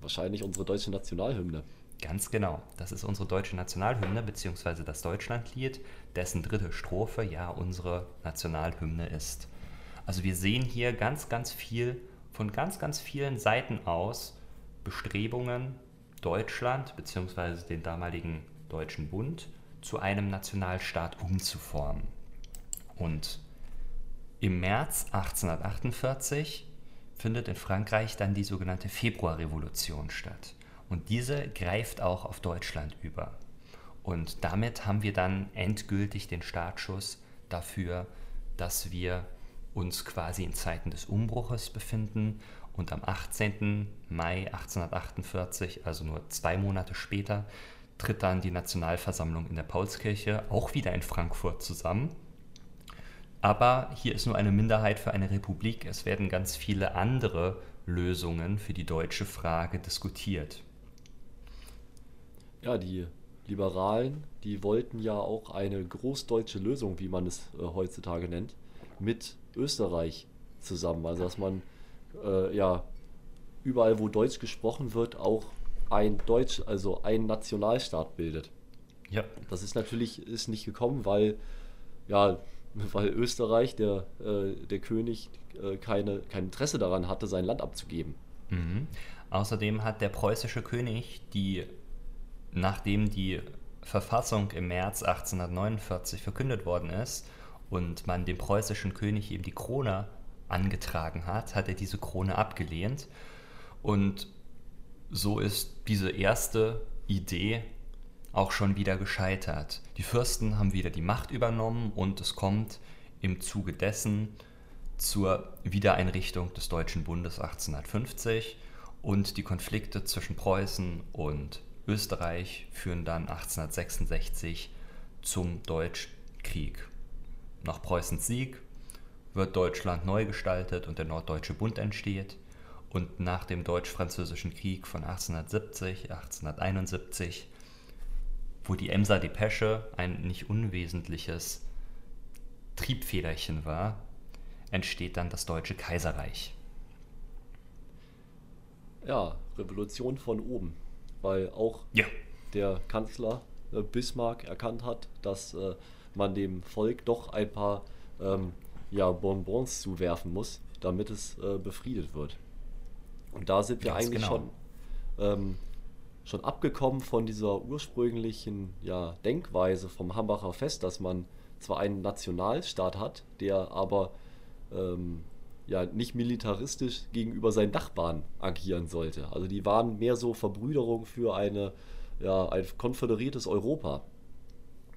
wahrscheinlich unsere deutsche Nationalhymne. Ganz genau. Das ist unsere deutsche Nationalhymne, beziehungsweise das Deutschlandlied, dessen dritte Strophe ja unsere Nationalhymne ist. Also wir sehen hier ganz, ganz viel von ganz, ganz vielen Seiten aus Bestrebungen, Deutschland beziehungsweise den damaligen Deutschen Bund zu einem Nationalstaat umzuformen. Und im März 1848 findet in Frankreich dann die sogenannte Februarrevolution statt. Und diese greift auch auf Deutschland über. Und damit haben wir dann endgültig den Startschuss dafür, dass wir uns quasi in Zeiten des Umbruches befinden. Und am 18. Mai 1848, also nur zwei Monate später, tritt dann die Nationalversammlung in der Paulskirche, auch wieder in Frankfurt, zusammen. Aber hier ist nur eine Minderheit für eine Republik. Es werden ganz viele andere Lösungen für die deutsche Frage diskutiert ja, die Liberalen, die wollten ja auch eine großdeutsche Lösung, wie man es äh, heutzutage nennt, mit Österreich zusammen. Also dass man äh, ja überall, wo Deutsch gesprochen wird, auch ein Deutsch, also ein Nationalstaat bildet. Ja. Das ist natürlich ist nicht gekommen, weil ja, weil Österreich, der, äh, der König, äh, keine, kein Interesse daran hatte, sein Land abzugeben. Mhm. Außerdem hat der preußische König die nachdem die Verfassung im März 1849 verkündet worden ist und man dem preußischen König eben die Krone angetragen hat, hat er diese Krone abgelehnt. Und so ist diese erste Idee auch schon wieder gescheitert. Die Fürsten haben wieder die Macht übernommen und es kommt im Zuge dessen zur Wiedereinrichtung des Deutschen Bundes 1850 und die Konflikte zwischen Preußen und Österreich führen dann 1866 zum Deutschkrieg. Nach Preußens Sieg wird Deutschland neu gestaltet und der Norddeutsche Bund entsteht. Und nach dem Deutsch-Französischen Krieg von 1870, 1871, wo die Emser Depesche ein nicht unwesentliches Triebfederchen war, entsteht dann das Deutsche Kaiserreich. Ja, Revolution von oben weil auch ja. der Kanzler äh, Bismarck erkannt hat, dass äh, man dem Volk doch ein paar ähm, ja, Bonbons zuwerfen muss, damit es äh, befriedet wird. Und da sind wir Ganz eigentlich genau. schon, ähm, schon abgekommen von dieser ursprünglichen ja, Denkweise vom Hambacher Fest, dass man zwar einen Nationalstaat hat, der aber ähm, ja nicht militaristisch gegenüber seinen Nachbarn agieren sollte. Also die waren mehr so Verbrüderung für eine, ja, ein konföderiertes Europa.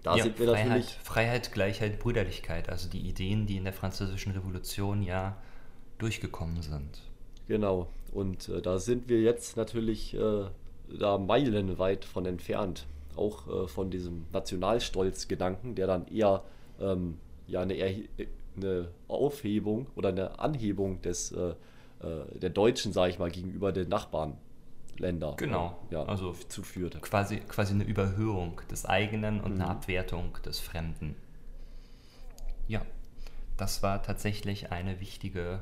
Da ja, sind wir Freiheit, natürlich. Freiheit, Gleichheit, Brüderlichkeit, also die Ideen, die in der französischen Revolution ja durchgekommen sind. Genau, und äh, da sind wir jetzt natürlich äh, da meilenweit von entfernt. auch äh, von diesem Nationalstolz-Gedanken, der dann eher ähm, ja, eine, eine, Aufhebung oder eine Anhebung des, äh, äh der Deutschen, sage ich mal, gegenüber den Nachbarländern genau. ja, also zuführte. Quasi, quasi eine Überhöhung des eigenen und mhm. eine Abwertung des Fremden. Ja, das war tatsächlich eine wichtige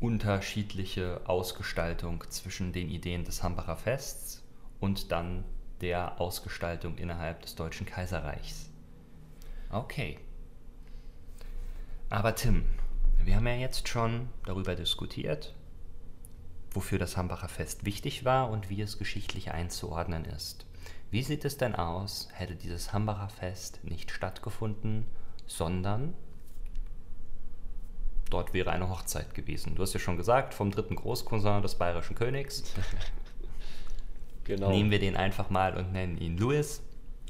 unterschiedliche Ausgestaltung zwischen den Ideen des Hambacher Fests und dann der Ausgestaltung innerhalb des Deutschen Kaiserreichs. Okay. Aber Tim, wir haben ja jetzt schon darüber diskutiert, wofür das Hambacher Fest wichtig war und wie es geschichtlich einzuordnen ist. Wie sieht es denn aus, hätte dieses Hambacher Fest nicht stattgefunden, sondern dort wäre eine Hochzeit gewesen? Du hast ja schon gesagt, vom dritten Großcousin des bayerischen Königs. Genau. Nehmen wir den einfach mal und nennen ihn Louis.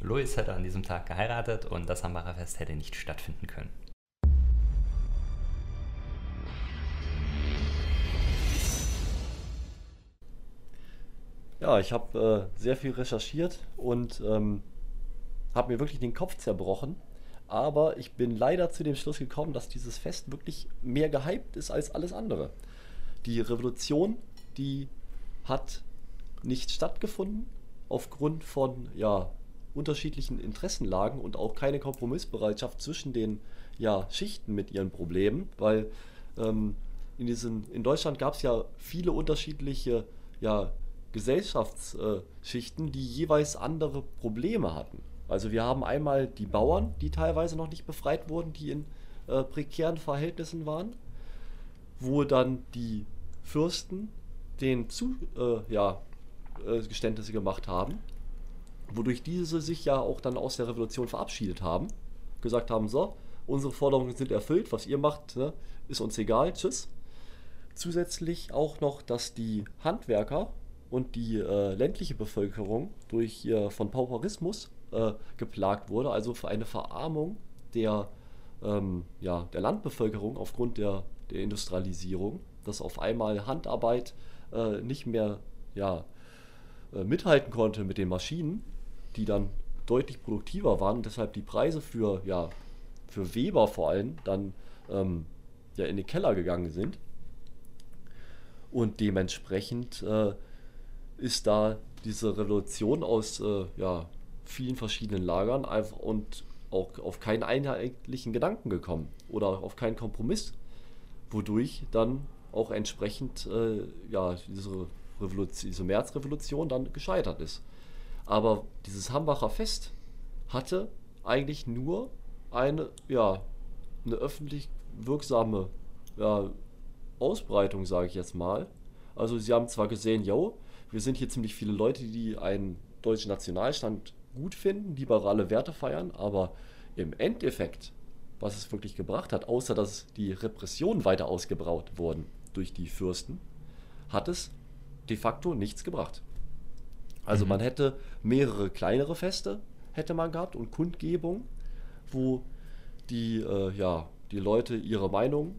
Louis hätte an diesem Tag geheiratet und das Hambacher Fest hätte nicht stattfinden können. Ja, ich habe äh, sehr viel recherchiert und ähm, habe mir wirklich den Kopf zerbrochen. Aber ich bin leider zu dem Schluss gekommen, dass dieses Fest wirklich mehr gehypt ist als alles andere. Die Revolution, die hat nicht stattgefunden aufgrund von ja, unterschiedlichen Interessenlagen und auch keine Kompromissbereitschaft zwischen den ja, Schichten mit ihren Problemen, weil ähm, in, diesen, in Deutschland gab es ja viele unterschiedliche ja, Gesellschaftsschichten, die jeweils andere Probleme hatten. Also wir haben einmal die Bauern, die teilweise noch nicht befreit wurden, die in äh, prekären Verhältnissen waren, wo dann die Fürsten den zu, äh, ja, äh, Geständnisse gemacht haben, wodurch diese sich ja auch dann aus der Revolution verabschiedet haben, gesagt haben, so, unsere Forderungen sind erfüllt, was ihr macht, ne, ist uns egal, tschüss. Zusätzlich auch noch, dass die Handwerker und die äh, ländliche Bevölkerung durch äh, von Pauperismus äh, geplagt wurde, also für eine Verarmung der, ähm, ja, der Landbevölkerung aufgrund der, der Industrialisierung, dass auf einmal Handarbeit äh, nicht mehr ja, äh, mithalten konnte mit den Maschinen, die dann deutlich produktiver waren deshalb die Preise für, ja, für Weber vor allem dann ähm, ja, in den Keller gegangen sind. Und dementsprechend äh, ist da diese Revolution aus äh, ja, vielen verschiedenen Lagern einfach und auch auf keinen einheitlichen Gedanken gekommen oder auf keinen Kompromiss, wodurch dann auch entsprechend äh, ja, diese Revolution, diese Märzrevolution dann gescheitert ist. Aber dieses Hambacher Fest hatte eigentlich nur eine, ja, eine öffentlich wirksame ja, Ausbreitung, sage ich jetzt mal. Also sie haben zwar gesehen, yo, wir sind hier ziemlich viele Leute, die einen deutschen Nationalstand gut finden, liberale Werte feiern, aber im Endeffekt, was es wirklich gebracht hat, außer dass die Repressionen weiter ausgebraut wurden durch die Fürsten, hat es de facto nichts gebracht. Also mhm. man hätte mehrere kleinere Feste hätte man gehabt und Kundgebungen, wo die, äh, ja, die Leute ihre Meinung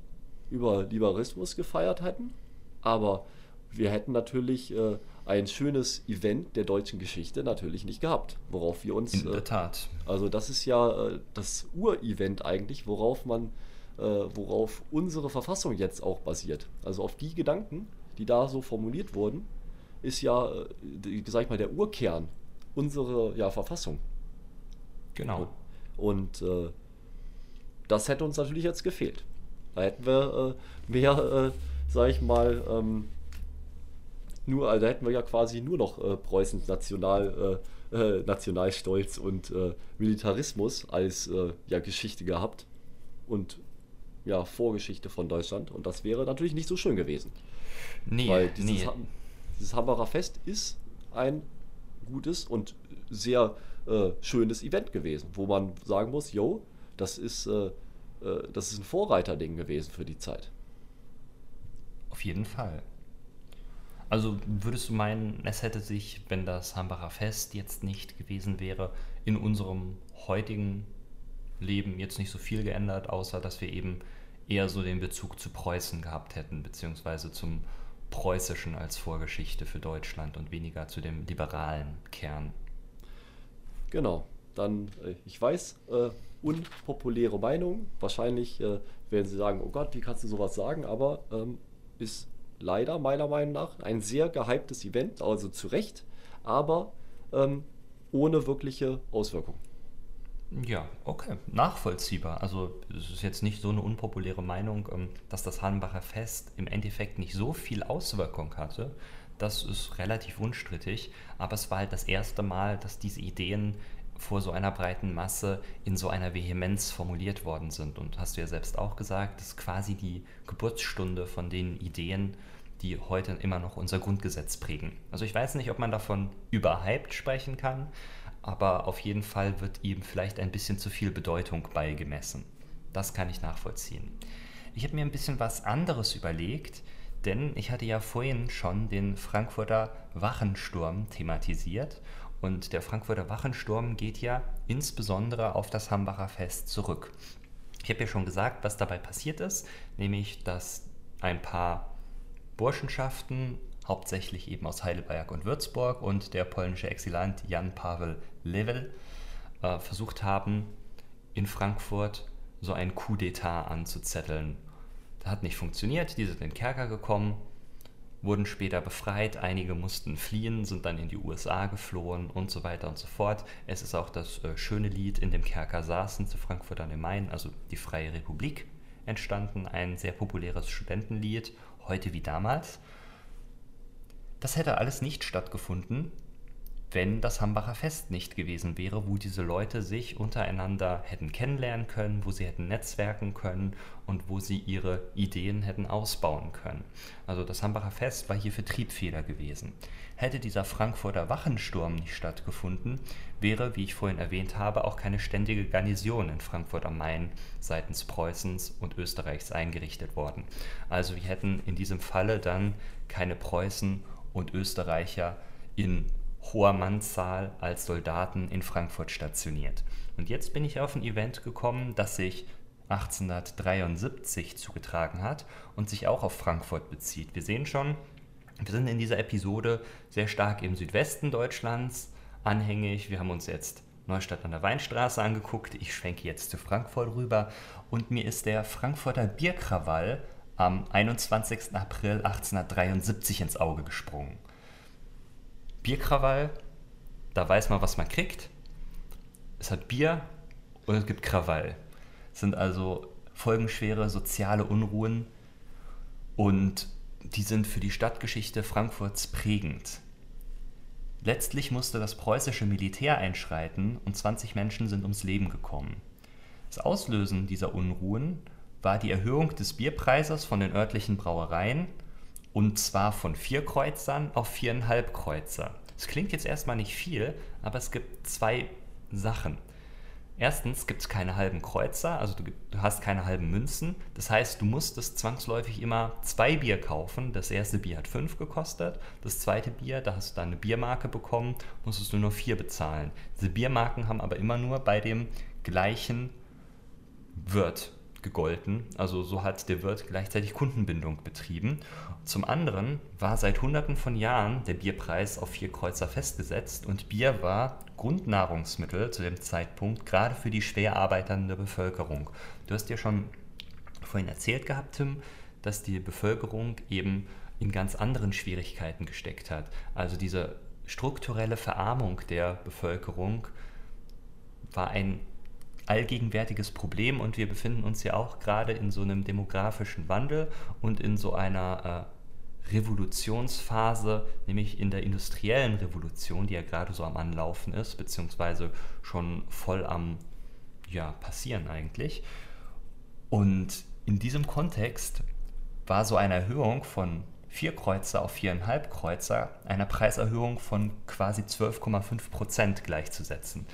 über Liberalismus gefeiert hätten. Aber wir hätten natürlich äh, ein schönes Event der deutschen Geschichte natürlich nicht gehabt, worauf wir uns. In der äh, Tat. Also das ist ja äh, das Urevent eigentlich, worauf man, äh, worauf unsere Verfassung jetzt auch basiert. Also auf die Gedanken, die da so formuliert wurden, ist ja, äh, sag ich mal, der Urkern unserer ja, Verfassung. Genau. Und, und äh, das hätte uns natürlich jetzt gefehlt. Da hätten wir äh, mehr, äh, sag ich mal, ähm, nur, also da hätten wir ja quasi nur noch äh, Preußens National, äh, äh Nationalstolz und äh, Militarismus als äh, ja, Geschichte gehabt und ja, Vorgeschichte von Deutschland. Und das wäre natürlich nicht so schön gewesen. Nee, Weil dieses, nee. dieses Hambacher Fest ist ein gutes und sehr schönes Event gewesen, wo man sagen muss, yo, das ist, das ist ein Vorreiterding gewesen für die Zeit. Auf jeden Fall. Also würdest du meinen, es hätte sich, wenn das Hambacher Fest jetzt nicht gewesen wäre, in unserem heutigen Leben jetzt nicht so viel geändert, außer dass wir eben eher so den Bezug zu Preußen gehabt hätten, beziehungsweise zum preußischen als Vorgeschichte für Deutschland und weniger zu dem liberalen Kern. Genau, dann, äh, ich weiß, äh, unpopuläre Meinung. Wahrscheinlich äh, werden Sie sagen, oh Gott, wie kannst du sowas sagen? Aber ähm, ist leider meiner Meinung nach ein sehr gehyptes Event, also zu Recht, aber ähm, ohne wirkliche Auswirkungen. Ja, okay, nachvollziehbar. Also es ist jetzt nicht so eine unpopuläre Meinung, ähm, dass das Hanbacher Fest im Endeffekt nicht so viel Auswirkung hatte. Das ist relativ unstrittig, aber es war halt das erste Mal, dass diese Ideen vor so einer breiten Masse in so einer Vehemenz formuliert worden sind. Und hast du ja selbst auch gesagt, das ist quasi die Geburtsstunde von den Ideen, die heute immer noch unser Grundgesetz prägen. Also ich weiß nicht, ob man davon überhyped sprechen kann, aber auf jeden Fall wird ihm vielleicht ein bisschen zu viel Bedeutung beigemessen. Das kann ich nachvollziehen. Ich habe mir ein bisschen was anderes überlegt, denn ich hatte ja vorhin schon den Frankfurter Wachensturm thematisiert und der Frankfurter Wachensturm geht ja insbesondere auf das Hambacher Fest zurück. Ich habe ja schon gesagt, was dabei passiert ist, nämlich dass ein paar Burschenschaften, hauptsächlich eben aus Heidelberg und Würzburg und der polnische Exilant Jan Paweł Level, äh, versucht haben, in Frankfurt so ein Coup d'etat anzuzetteln. Das hat nicht funktioniert, die sind in den Kerker gekommen wurden später befreit, einige mussten fliehen, sind dann in die USA geflohen und so weiter und so fort. Es ist auch das äh, schöne Lied In dem Kerker saßen zu Frankfurt an dem Main, also die Freie Republik, entstanden, ein sehr populäres Studentenlied, heute wie damals. Das hätte alles nicht stattgefunden, wenn das Hambacher Fest nicht gewesen wäre, wo diese Leute sich untereinander hätten kennenlernen können, wo sie hätten netzwerken können und wo sie ihre Ideen hätten ausbauen können. Also das Hambacher Fest war hier für Triebfeder gewesen. Hätte dieser Frankfurter Wachensturm nicht stattgefunden, wäre, wie ich vorhin erwähnt habe, auch keine ständige Garnison in Frankfurt am Main seitens Preußens und Österreichs eingerichtet worden. Also wir hätten in diesem Falle dann keine Preußen und Österreicher in hoher Mannzahl als Soldaten in Frankfurt stationiert. Und jetzt bin ich auf ein Event gekommen, das sich 1873 zugetragen hat und sich auch auf Frankfurt bezieht. Wir sehen schon, wir sind in dieser Episode sehr stark im Südwesten Deutschlands anhängig. Wir haben uns jetzt Neustadt an der Weinstraße angeguckt. Ich schwenke jetzt zu Frankfurt rüber und mir ist der Frankfurter Bierkrawall am 21. April 1873 ins Auge gesprungen. Bierkrawall, da weiß man, was man kriegt. Es hat Bier und es gibt Krawall. Es sind also folgenschwere soziale Unruhen und die sind für die Stadtgeschichte Frankfurts prägend. Letztlich musste das preußische Militär einschreiten und 20 Menschen sind ums Leben gekommen. Das Auslösen dieser Unruhen war die Erhöhung des Bierpreises von den örtlichen Brauereien und zwar von vier Kreuzern auf viereinhalb Kreuzer. Das klingt jetzt erstmal nicht viel, aber es gibt zwei Sachen. Erstens gibt es keine halben Kreuzer, also du, du, hast keine halben Münzen. Das heißt, du musstest zwangsläufig immer zwei Bier kaufen. Das erste Bier hat fünf gekostet. Das zweite Bier, da hast du dann eine Biermarke bekommen, musstest du nur vier bezahlen. Diese Biermarken haben aber immer nur bei dem gleichen Wirt gegolten. Also so hat der Wirt gleichzeitig Kundenbindung betrieben. Zum anderen war seit Hunderten von Jahren der Bierpreis auf vier Kreuzer festgesetzt und Bier war Grundnahrungsmittel zu dem Zeitpunkt, gerade für die schwer arbeitende Bevölkerung. Du hast ja schon vorhin erzählt gehabt, Tim, dass die Bevölkerung eben in ganz anderen Schwierigkeiten gesteckt hat. Also diese strukturelle Verarmung der Bevölkerung war ein allgegenwärtiges Problem und wir befinden uns ja auch gerade in so einem demografischen Wandel und in so einer äh, Revolutionsphase, nämlich in der industriellen Revolution, die ja gerade so am Anlaufen ist, beziehungsweise schon voll am ja, passieren eigentlich. Und in diesem Kontext war so eine Erhöhung von vier Kreuzer auf viereinhalb Kreuzer einer Preiserhöhung von quasi 12,5 Prozent gleichzusetzen.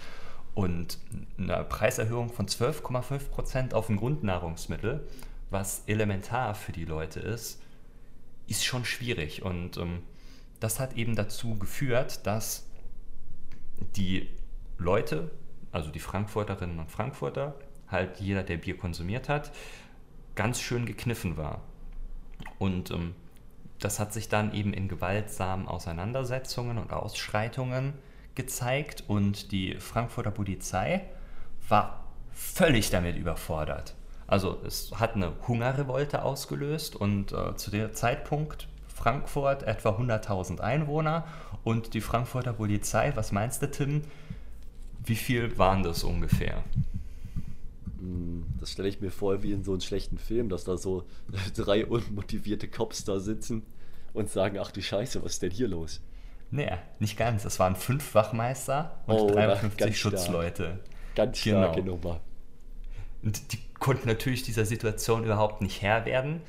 Und eine Preiserhöhung von 12,5 Prozent auf ein Grundnahrungsmittel, was elementar für die Leute ist, ist schon schwierig. Und ähm, das hat eben dazu geführt, dass die Leute, also die Frankfurterinnen und Frankfurter, halt jeder, der Bier konsumiert hat, ganz schön gekniffen war. Und ähm, das hat sich dann eben in gewaltsamen Auseinandersetzungen und Ausschreitungen gezeigt und die Frankfurter Polizei war völlig damit überfordert. Also es hat eine Hungerrevolte ausgelöst und äh, zu dem Zeitpunkt Frankfurt etwa 100.000 Einwohner und die Frankfurter Polizei, was meinst du Tim, wie viel waren das ungefähr? Das stelle ich mir vor wie in so einem schlechten Film, dass da so drei unmotivierte Cops da sitzen und sagen, ach du Scheiße, was ist denn hier los? Nee, nicht ganz. Es waren fünf Wachmeister und oh, 53 Schutzleute. Stark. Ganz starke genau. Nummer. Und die konnten natürlich dieser Situation überhaupt nicht Herr werden.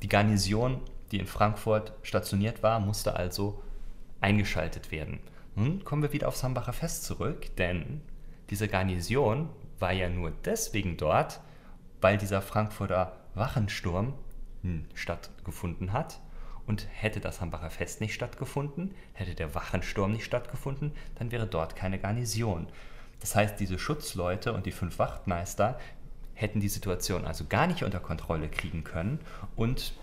Die Garnison, die in Frankfurt stationiert war, musste also eingeschaltet werden. Nun kommen wir wieder aufs Hambacher Fest zurück, denn diese Garnison war ja nur deswegen dort, weil dieser Frankfurter Wachensturm hm, stattgefunden hat. Und hätte das Hambacher Fest nicht stattgefunden, hätte der Wachensturm nicht stattgefunden, dann wäre dort keine Garnison. Das heißt, diese Schutzleute und die fünf Wachtmeister hätten die Situation also gar nicht unter Kontrolle kriegen können und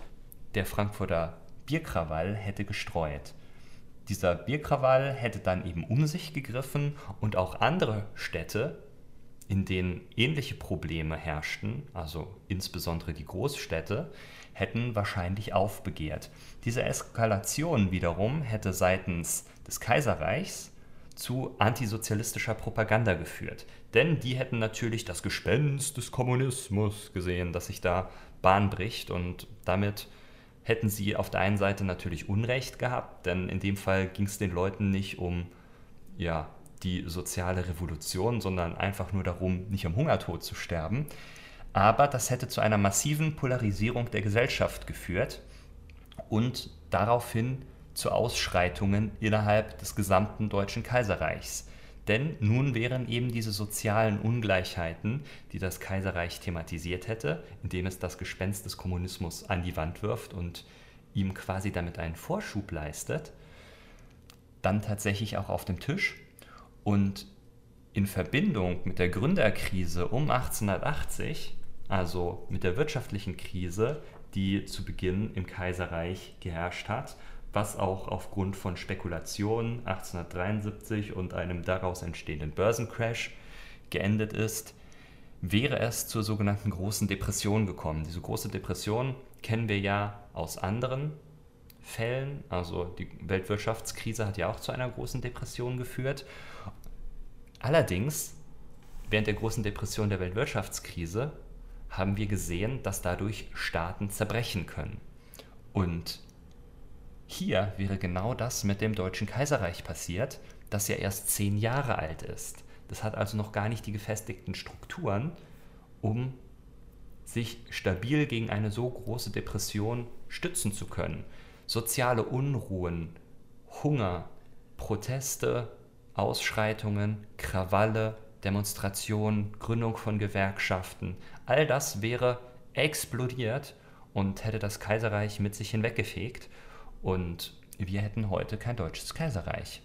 der Frankfurter Bierkrawall hätte gestreut. Dieser Bierkrawall hätte dann eben um sich gegriffen und auch andere Städte, in denen ähnliche Probleme herrschten, also insbesondere die Großstädte, hätten wahrscheinlich aufbegehrt. Diese Eskalation wiederum hätte seitens des Kaiserreichs zu antisozialistischer Propaganda geführt. Denn die hätten natürlich das Gespenst des Kommunismus gesehen, das sich da Bahn bricht und damit hätten sie auf der einen Seite natürlich Unrecht gehabt, denn in dem Fall ging es den Leuten nicht um ja, die soziale Revolution, sondern einfach nur darum, nicht am Hungertod zu sterben. Aber das hätte zu einer massiven Polarisierung der Gesellschaft geführt und daraufhin zu Ausschreitungen innerhalb des gesamten Deutschen Kaiserreichs. Denn nun wären eben diese sozialen Ungleichheiten, die das Kaiserreich thematisiert hätte, indem es das Gespenst des Kommunismus an die Wand wirft und ihm quasi damit einen Vorschub leistet, dann tatsächlich auch auf dem Tisch. Und in Verbindung mit der Gründerkrise um 1880, also mit der wirtschaftlichen Krise, die zu Beginn im Kaiserreich geherrscht hat, was auch aufgrund von Spekulationen 1873 und einem daraus entstehenden Börsencrash geendet ist, wäre es zur sogenannten großen Depression gekommen. Diese große Depression kennen wir ja aus anderen Fällen. Also die Weltwirtschaftskrise hat ja auch zu einer großen Depression geführt. Allerdings, während der großen Depression der Weltwirtschaftskrise haben wir gesehen, dass dadurch Staaten zerbrechen können. Und hier wäre genau das mit dem Deutschen Kaiserreich passiert, das ja erst zehn Jahre alt ist. Das hat also noch gar nicht die gefestigten Strukturen, um sich stabil gegen eine so große Depression stützen zu können. Soziale Unruhen, Hunger, Proteste, Ausschreitungen, Krawalle, Demonstrationen, Gründung von Gewerkschaften, all das wäre explodiert und hätte das Kaiserreich mit sich hinweggefegt und wir hätten heute kein deutsches Kaiserreich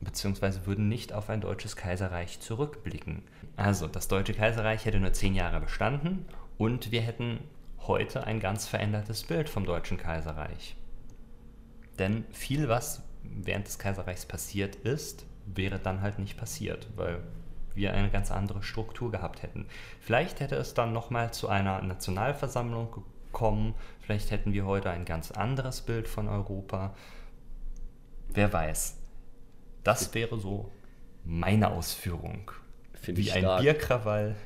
beziehungsweise würden nicht auf ein deutsches Kaiserreich zurückblicken. Also das deutsche Kaiserreich hätte nur zehn Jahre bestanden und wir hätten heute ein ganz verändertes Bild vom deutschen Kaiserreich. Denn viel, was während des Kaiserreichs passiert ist, wäre dann halt nicht passiert, weil wir eine ganz andere Struktur gehabt hätten. Vielleicht hätte es dann nochmal zu einer Nationalversammlung kommen, vielleicht hätten wir heute ein ganz anderes Bild von Europa. Wer weiß. Das wäre so meine Ausführung. Finde wie ein Bierkrawall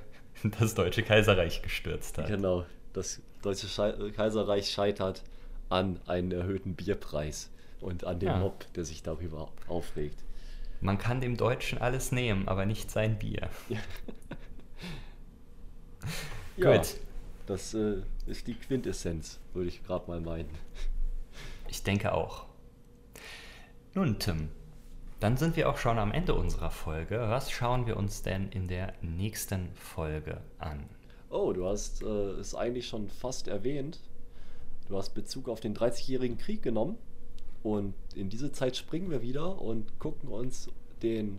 das Deutsche Kaiserreich gestürzt hat. Genau, das Deutsche Kaiserreich scheitert an einem erhöhten Bierpreis und an dem ja. Mob, der sich darüber aufregt. Man kann dem Deutschen alles nehmen, aber nicht sein Bier. ja, Gut. Das äh, ist die Quintessenz, würde ich gerade mal meinen. Ich denke auch. Nun, Tim, dann sind wir auch schon am Ende unserer Folge. Was schauen wir uns denn in der nächsten Folge an? Oh, du hast äh, es eigentlich schon fast erwähnt. Du hast Bezug auf den 30-jährigen Krieg genommen. Und in diese Zeit springen wir wieder und gucken uns den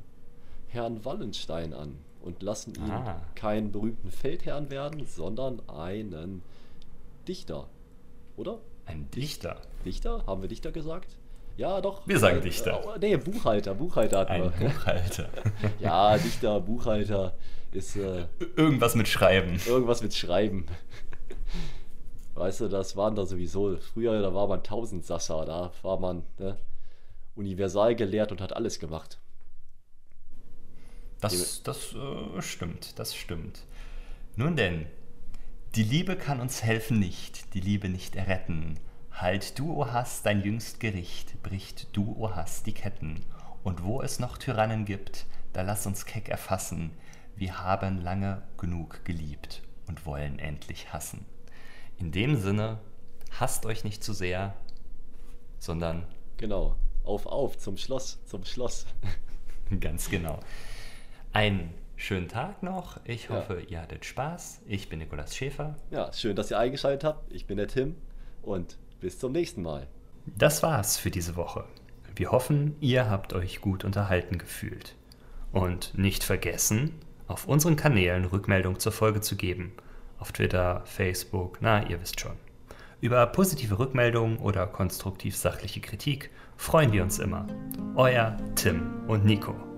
Herrn Wallenstein an und lassen ihn ah. keinen berühmten Feldherrn werden, sondern einen Dichter. Oder? Ein Dichter. Dichter? Haben wir Dichter gesagt? Ja, doch. Wir sagen Ein- Dichter. Äh, nee, Buchhalter. Buchhalter hatten Ein wir. Buchhalter. Ja, Dichter, Buchhalter ist äh, Irgendwas mit Schreiben. irgendwas mit Schreiben. Weißt du, das waren da sowieso. Früher, da war man Tausendsasser, da war man ne, universal gelehrt und hat alles gemacht. Das, das äh, stimmt, das stimmt. Nun denn, die Liebe kann uns helfen nicht, die Liebe nicht erretten. Halt du, o Hass, dein jüngst Gericht, bricht du, o Hass, die Ketten. Und wo es noch Tyrannen gibt, da lass uns keck erfassen, wir haben lange genug geliebt und wollen endlich hassen. In dem Sinne, hasst euch nicht zu sehr, sondern Genau. Auf, auf, zum Schloss, zum Schloss. Ganz genau. Einen schönen Tag noch. Ich Ja. hoffe, ihr hattet Spaß. Ich bin Nikolas Schäfer. Ja, schön, dass ihr eingeschaltet habt. Ich bin der Tim und bis zum nächsten Mal. Das war's für diese Woche. Wir hoffen, ihr habt euch gut unterhalten gefühlt. Und nicht vergessen, auf unseren Kanälen Rückmeldung zur Folge zu geben. Auf Twitter, Facebook, na, ihr wisst schon. Über positive Rückmeldungen oder konstruktiv sachliche Kritik freuen wir uns immer. Euer Tim und Nico.